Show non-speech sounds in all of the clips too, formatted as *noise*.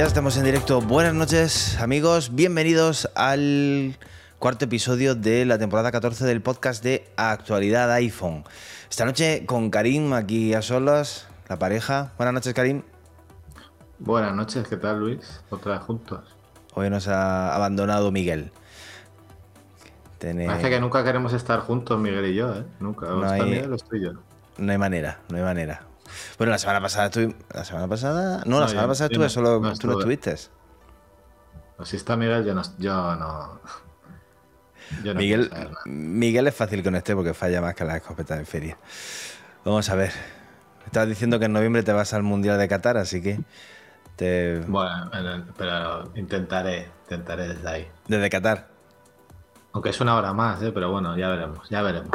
Ya estamos en directo. Buenas noches, amigos. Bienvenidos al cuarto episodio de la temporada 14 del podcast de Actualidad iPhone. Esta noche con Karim aquí a solas, la pareja. Buenas noches, Karim. Buenas noches, ¿qué tal, Luis? Otra vez juntos. Hoy nos ha abandonado Miguel. Parece que nunca queremos estar juntos, Miguel y yo, ¿eh? Nunca. No hay... No hay manera, no hay manera. Bueno, la semana pasada estuve. ¿La semana pasada? No, la semana pasada estuve solo. tú no estuviste. si está Miguel, yo no. Yo no, Miguel, Miguel es fácil con este porque falla más que la escopeta de feria. Vamos a ver. Estabas diciendo que en noviembre te vas al Mundial de Qatar, así que. Te... Bueno, pero intentaré, intentaré desde ahí. Desde Qatar. Aunque es una hora más, ¿eh? pero bueno, ya veremos, ya veremos.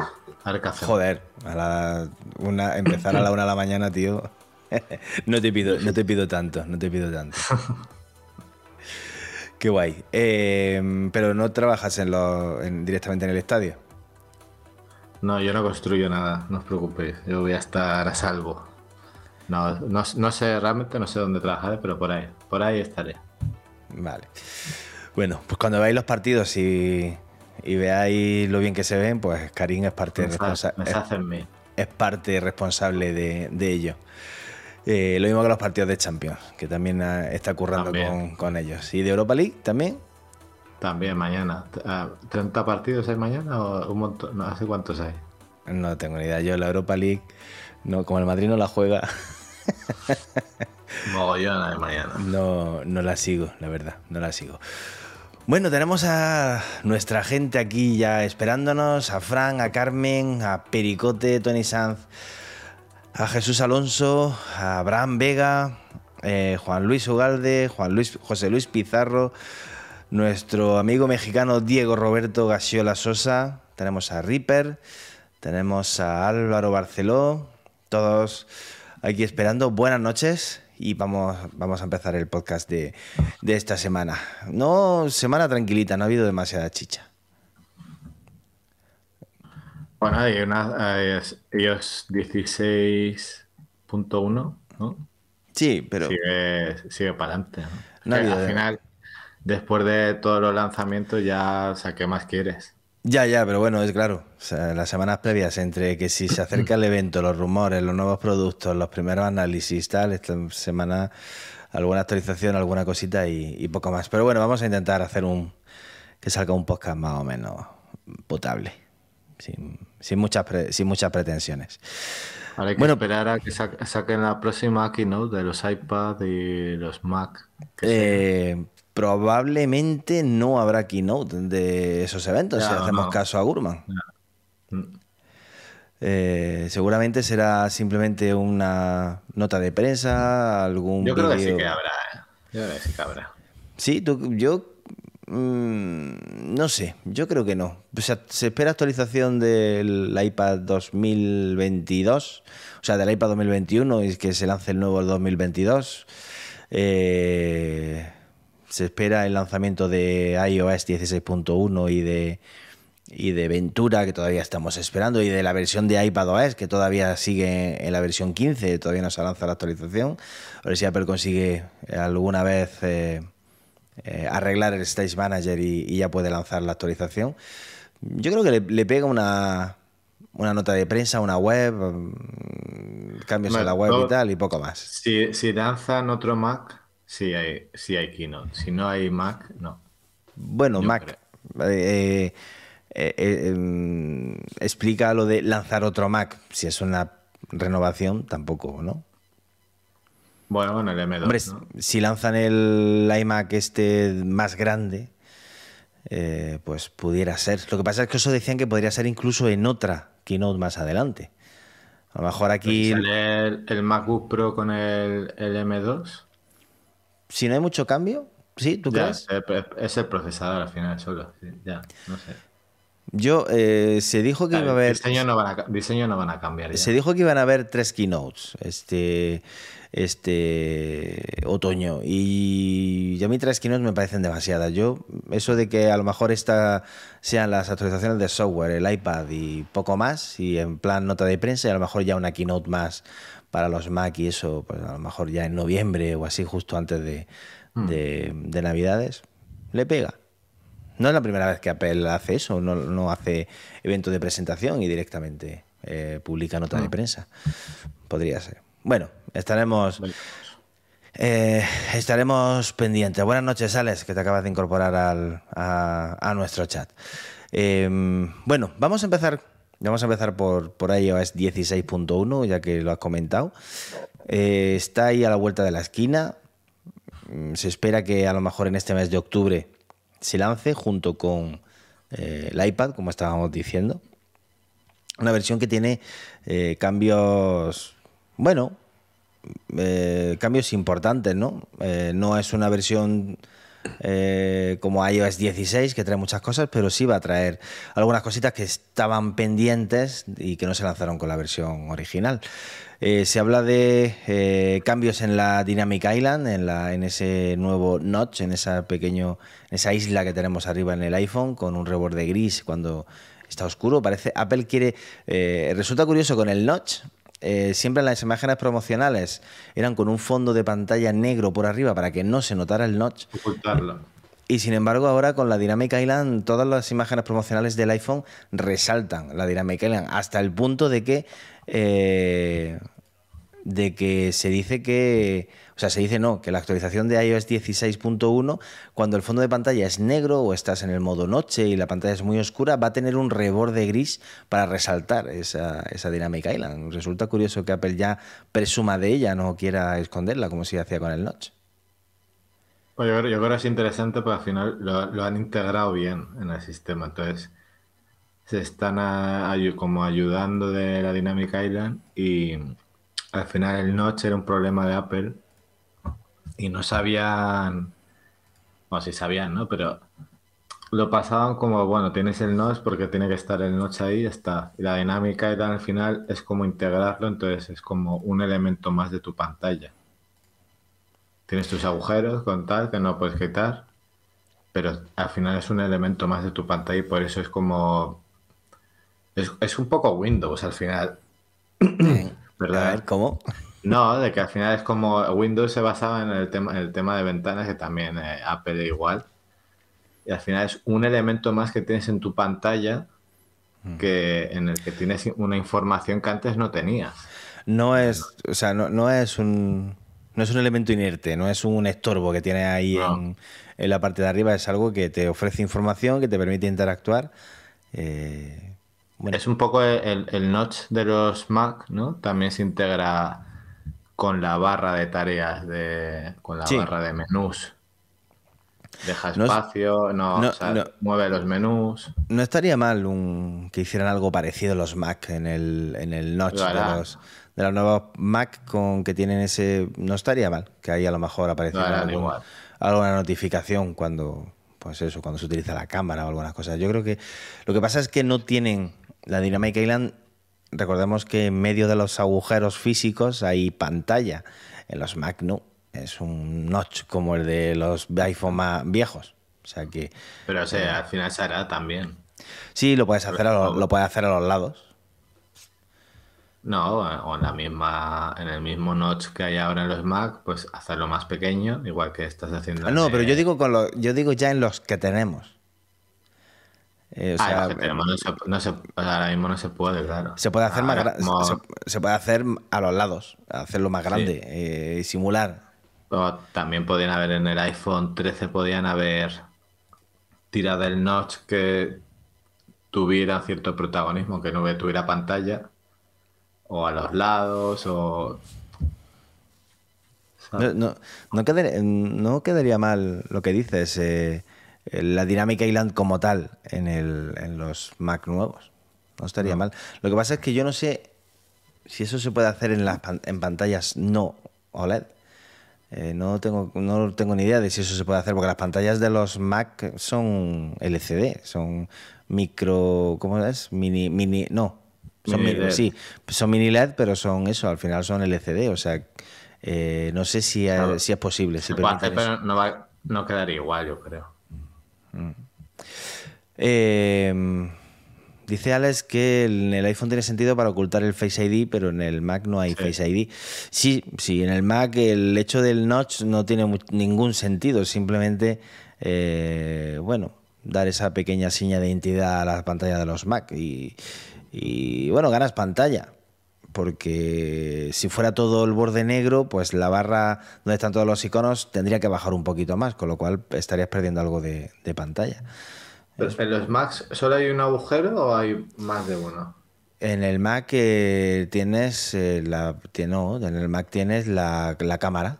Joder, a una, empezar a la una de la mañana, tío. *laughs* no te pido, no te pido tanto, no te pido tanto. *laughs* Qué guay. Em, pero no trabajas en lo, directamente en el estadio. No, yo no construyo nada, no os preocupéis. Yo voy a estar a salvo. No, no, sé, realmente no sé dónde trabajaré, pero por ahí, por ahí estaré. Vale. Bueno, pues cuando veáis los partidos y, y veáis lo bien que se ven, pues Karim es parte, responsable es, parte responsable de, ello. Eh, lo mismo que los partidos de Champions, que también ah, está currando con, ellos. ¿Y de Europa League también? También mañana. ¿30 ah, partidos hay mañana o un montón? No sé cuántos hay. No tengo ni idea. Yo la Europa League, no, como el Madrid no la juega. *laughs* Mogollón de mañana. No, no la sigo, la verdad, no la sigo. Bueno, tenemos a nuestra gente aquí ya esperándonos, a Fran, a Carmen, a Pericote, Tony Sanz, a Jesús Alonso, a Abraham Vega, eh, Juan Luis Ugalde, Juan Luis, José Luis Pizarro, nuestro amigo mexicano Diego Roberto Gasiola Sosa, tenemos a Ripper, tenemos a Álvaro Barceló, todos aquí esperando. Buenas noches y vamos, vamos a empezar el podcast de, esta semana. No, semana tranquilita, no ha habido demasiada chicha. Bueno, hay una, ellos 16.1, ¿no? Sí, pero... Sigue, sigue para adelante. ¿no? al final, después de todos los lanzamientos, ya, o sea, ¿qué más quieres? Ya, ya, pero bueno, es claro. las semanas previas, entre que si se acerca el evento, los rumores, los nuevos productos, los primeros análisis, tal, esta semana alguna actualización, alguna cosita y, poco más. Pero bueno, vamos a intentar hacer un. que salga un podcast más o menos potable. Sin, muchas, sin muchas pretensiones. Ahora hay que bueno, esperar a que saquen la próxima keynote de los iPad y los Mac. Eh, probablemente no habrá keynote de esos eventos si hacemos caso a Gurman. Eh, seguramente será simplemente una nota de prensa, algún. Yo creo que sí que habrá. ¿eh? Yo creo que sí que habrá. Sí, yo. Mm, no sé, yo creo que no. O sea, se espera actualización del iPad 2022, o sea, del iPad 2021 y que se lance el nuevo el 2022. Eh, se espera el lanzamiento de iOS 16.1 y de, y de Ventura, que todavía estamos esperando, y de la versión de iPadOS, que todavía sigue en la versión 15, todavía no se lanza la actualización. A ver si Apple consigue alguna vez eh, eh, arreglar el Stage Manager y, ya puede lanzar la actualización. Yo creo que le, pega una, una nota de prensa, una web, mm, cambios en la web y tal, y poco más. Si, si lanzan otro Mac, Sí hay, sí hay Keynote. Si no hay Mac, no. Bueno, Mac. Eh, eh, eh, em, explica lo de lanzar otro Mac. Si es una renovación, tampoco, ¿no? Bueno, bueno, el M2. si lanzan el iMac este más grande, pues pudiera ser. Lo que pasa es que eso decían que podría ser incluso en otra keynote más adelante. A lo mejor aquí. el, el, MacBook Pro con el, el M2? si no hay mucho cambio, ¿sí? ¿Tú crees? Es el procesador al final solo, ya, no sé. Yo, eh, se dijo que iba a haber... Diseño no van a, diseño no van a cambiar. Ya. Se dijo que iban a haber tres keynotes este, este otoño. Y a mí tres keynotes me parecen demasiadas. Yo, eso de que a lo mejor esta sean las actualizaciones de software, el iPad y poco más, y en plan nota de prensa, y a lo mejor ya una keynote más para los Mac y eso, pues a lo mejor ya en noviembre o así, justo antes de, Hmm. de, de Navidades, le pega. No es la primera vez que Apple hace eso, no, no hace evento de presentación y directamente eh, publica nota de prensa. Podría ser. Bueno, estaremos, eh, estaremos pendientes. Buenas noches, Alex, que te acabas de incorporar al- a, a nuestro chat. Eh, bueno, vamos a empezar. Vamos a empezar por, por iOS 16.1, ya que lo has comentado. Eh, está ahí a la vuelta de la esquina. Mm, Se espera que a lo mejor en este mes de octubre se lance junto con eh, el iPad, como estábamos diciendo. Una versión que tiene eh, cambios, bueno, eh, cambios importantes, ¿no? No es una versión eh, como iOS 16 que trae muchas cosas, pero sí va a traer algunas cositas que estaban pendientes y que no se lanzaron con la versión original. Eh, se habla de eh, cambios en la Dynamic Island, en, ese nuevo notch, en esa pequeño, en esa isla que tenemos arriba en el iPhone, con un reborde gris cuando está oscuro. Parece Apple quiere. resulta curioso con el notch. Eh, siempre las imágenes promocionales eran con un fondo de pantalla negro por arriba para que no se notara el notch. Y sin embargo, ahora con la Dynamic Island, todas las imágenes promocionales del iPhone resaltan la Dynamic Island hasta el punto de que. eh, de que se dice que. O sea, se dice no, que la actualización de iOS 16.1, cuando el fondo de pantalla es negro o estás en el modo noche y la pantalla es muy oscura, va a tener un reborde gris para resaltar esa, esa Dynamic Island. Resulta curioso que Apple ya presuma de ella, no quiera esconderla como si hacía con el Notch. Pues yo, creo, yo creo que es interesante porque al final lo, han integrado bien en el sistema. Entonces, se están como ayudando de la Dynamic Island y al final el notch era un problema de Apple y no sabían, o sí sabían, ¿no? Pero lo pasaban como, bueno, tienes el notch porque tiene que estar el notch ahí, ya está. Y la Dynamic Island al final es como integrarlo, entonces es como un elemento más de tu pantalla. Tienes tus agujeros con tal que no puedes quitar, pero al final es un elemento más de tu pantalla y por eso es como... Es, es un poco Windows al final. A ¿Verdad? ver, ¿cómo? No, de que al final es como Windows se basaba en el tema, en el tema de ventanas, que también eh, Apple igual. Y al final es un elemento más que tienes en tu pantalla que en el que tienes una información que antes no tenías. No es, o sea, no, no es un no es un elemento inerte, no es un estorbo que tiene ahí No. en, en la parte de arriba, es algo que te ofrece información, que te permite interactuar. Eh, bueno, Es un poco el, el notch de los Mac, ¿no? También se integra con la barra de tareas, de, con la Sí. barra de menús. Deja espacio, no, no- o sea, no. mueve los menús. no estaría mal un, que hicieran algo parecido los Mac en el, en el notch de los, de los nuevos Mac con que tienen ese... No estaría mal que ahí a lo mejor apareciera algún- alguna notificación cuando, pues eso, cuando se utiliza la cámara o algunas cosas. Yo creo que lo que pasa es que no tienen la Dynamic Island. Recordemos que en medio de los agujeros físicos hay pantalla. En los Mac no. Es un notch como el de los iPhone más viejos. O sea que Pero o sea, al final se hará también. sí, lo puedes hacer a los, lo puedes hacer a los lados. No, o en la misma, en el mismo notch que hay ahora en los Mac, pues hacerlo más pequeño, igual que estás haciendo. No, pero yo digo con lo- yo digo ya en los que tenemos. Eh, o Ah, sea, no se, no se- ahora mismo no se puede, claro. Se puede hacer más Ahora, gra- como- se, se puede hacer a los lados, hacerlo más grande, eh, simular. o también podían haber en el iPhone 13, podían haber tirado el notch que tuviera cierto protagonismo, que no tuviera pantalla, o a los lados, o. No, no, no quedaría, no quedaría mal lo que dices, eh, la dinámica Island como tal en, el, en los Mac nuevos. No estaría No. mal. Lo que pasa es que yo no sé si eso se puede hacer en, las en pantallas no OLED. Eh, no, tengo, no tengo ni idea de si eso se puede hacer, porque las pantallas de los Mac son LCD, son micro. ¿Cómo es? Mini. mini no. Son Mini sí, son mini LED, pero son eso, al final son LCD, o sea, eh, no sé si, eh, si es posible. Si hacer, pero no, va, no quedaría igual, yo creo. Eh, dice Alex que en el iPhone tiene sentido para ocultar el Face ID, pero en el Mac no hay Sí. Face ID. Sí, sí, en el Mac el hecho del notch no tiene ningún sentido, simplemente, eh, bueno, dar esa pequeña seña de identidad a la pantalla de los Mac y, y, bueno, ganas pantalla. Porque si fuera todo el borde negro, pues la barra donde están todos los iconos tendría que bajar un poquito más, con lo cual estarías perdiendo algo de, de pantalla. ¿En los Macs solo hay un agujero o hay más de uno? En el Mac eh, tienes eh, la no, en el Mac tienes la, la cámara.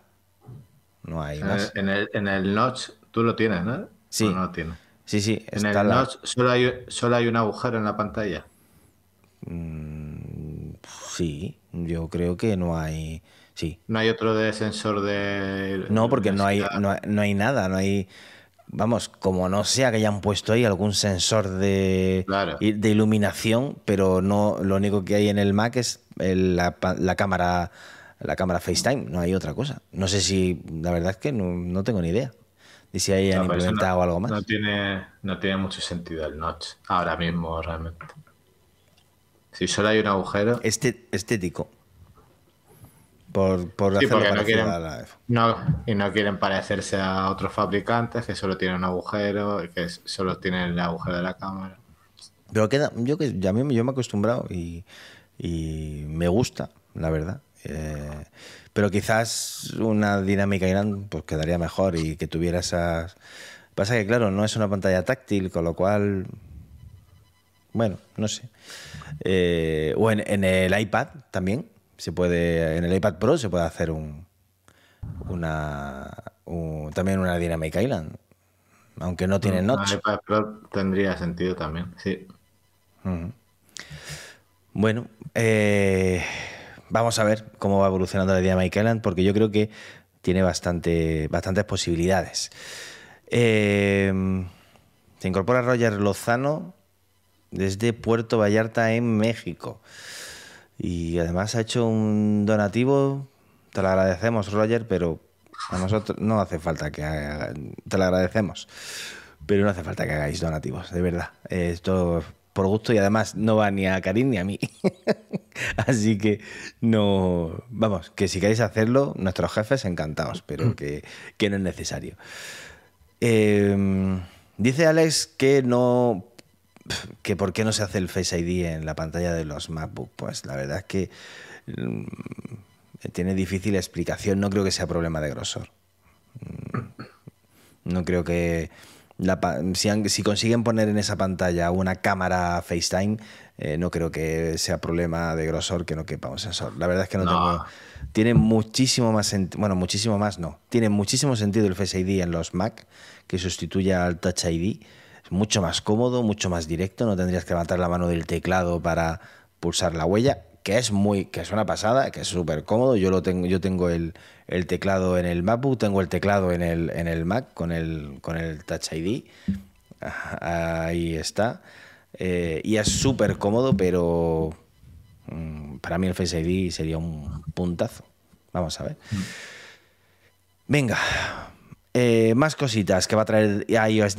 No hay En más. el, en, el, en el notch tú lo tienes, ¿no? Sí. ¿O no lo tienes? Sí, sí, En el la- notch solo hay, solo hay un agujero en la pantalla. Sí, yo creo que no hay. Sí. No hay otro de sensor de. No, porque no hay, no, hay- no hay nada, no hay. Vamos, como no sea que hayan puesto ahí algún sensor de, Claro. de iluminación, pero no, lo único que hay en el Mac es el- la, la cámara, la cámara FaceTime, no hay otra cosa. No sé si, la verdad es que no, no tengo ni idea de si hayan No, implementado algo más. No tiene, no tiene mucho sentido el notch ahora mismo, realmente. Si solo hay un agujero. Este, estético. Por, por Sí, hacerlo no parecido quieren, a la no, y no quieren parecerse a otros fabricantes que solo tienen un agujero y que solo tienen el agujero de la cámara. Pero queda, yo que ya a mí yo me he acostumbrado y, y me gusta, la verdad. Eh, pero quizás una dinámica Irán pues quedaría mejor y que tuviera esas. Pasa que claro, no es una pantalla táctil, con lo cual. Bueno, no sé. Eh, o en, en el iPad también se puede. En el iPad Pro se puede hacer un. Una. un- también una Dynamic Island. Aunque no tiene notch. iPad Pro tendría sentido también, sí. Bueno, eh, vamos a ver cómo va evolucionando la Mike Island, porque yo creo que tiene bastante, bastantes posibilidades. Eh, se incorpora Roger Lozano desde Puerto Vallarta en México. Y además ha hecho un donativo. Te lo agradecemos, Roger, pero a nosotros no hace falta que haga- te lo agradecemos. Pero no hace falta que hagáis donativos, de verdad. Esto por gusto y además no va ni a Karim ni a mí. *laughs* Así que no. Vamos, que si queréis hacerlo, nuestros jefes encantados, pero que, que no es necesario. Eh, dice Alex que no. Que por qué no se hace el Face ID en la pantalla de los MacBook. Pues la verdad es que mm, tiene difícil explicación. No creo que sea problema de grosor. Mm, No creo que. la si, han- si consiguen poner en esa pantalla una cámara FaceTime, eh, no creo que sea problema de grosor que no quepa un sensor. La verdad es que no, No. tengo. Tiene muchísimo más sentido. Bueno, muchísimo más no. Tiene muchísimo sentido el Face ID en los Mac, que sustituya al Touch ID. Es mucho más cómodo, mucho más directo. No tendrías que levantar la mano del teclado para pulsar la huella, que es muy, que es una pasada, que es súper cómodo. Yo lo tengo, yo tengo el, el teclado en el MacBook, tengo el teclado en el, en el Mac con el, con el Touch ID. Ahí está. Eh, y es súper cómodo, pero mm, para mí el Face ID sería un puntazo. Vamos a ver. Venga, eh, más cositas que va a traer iOS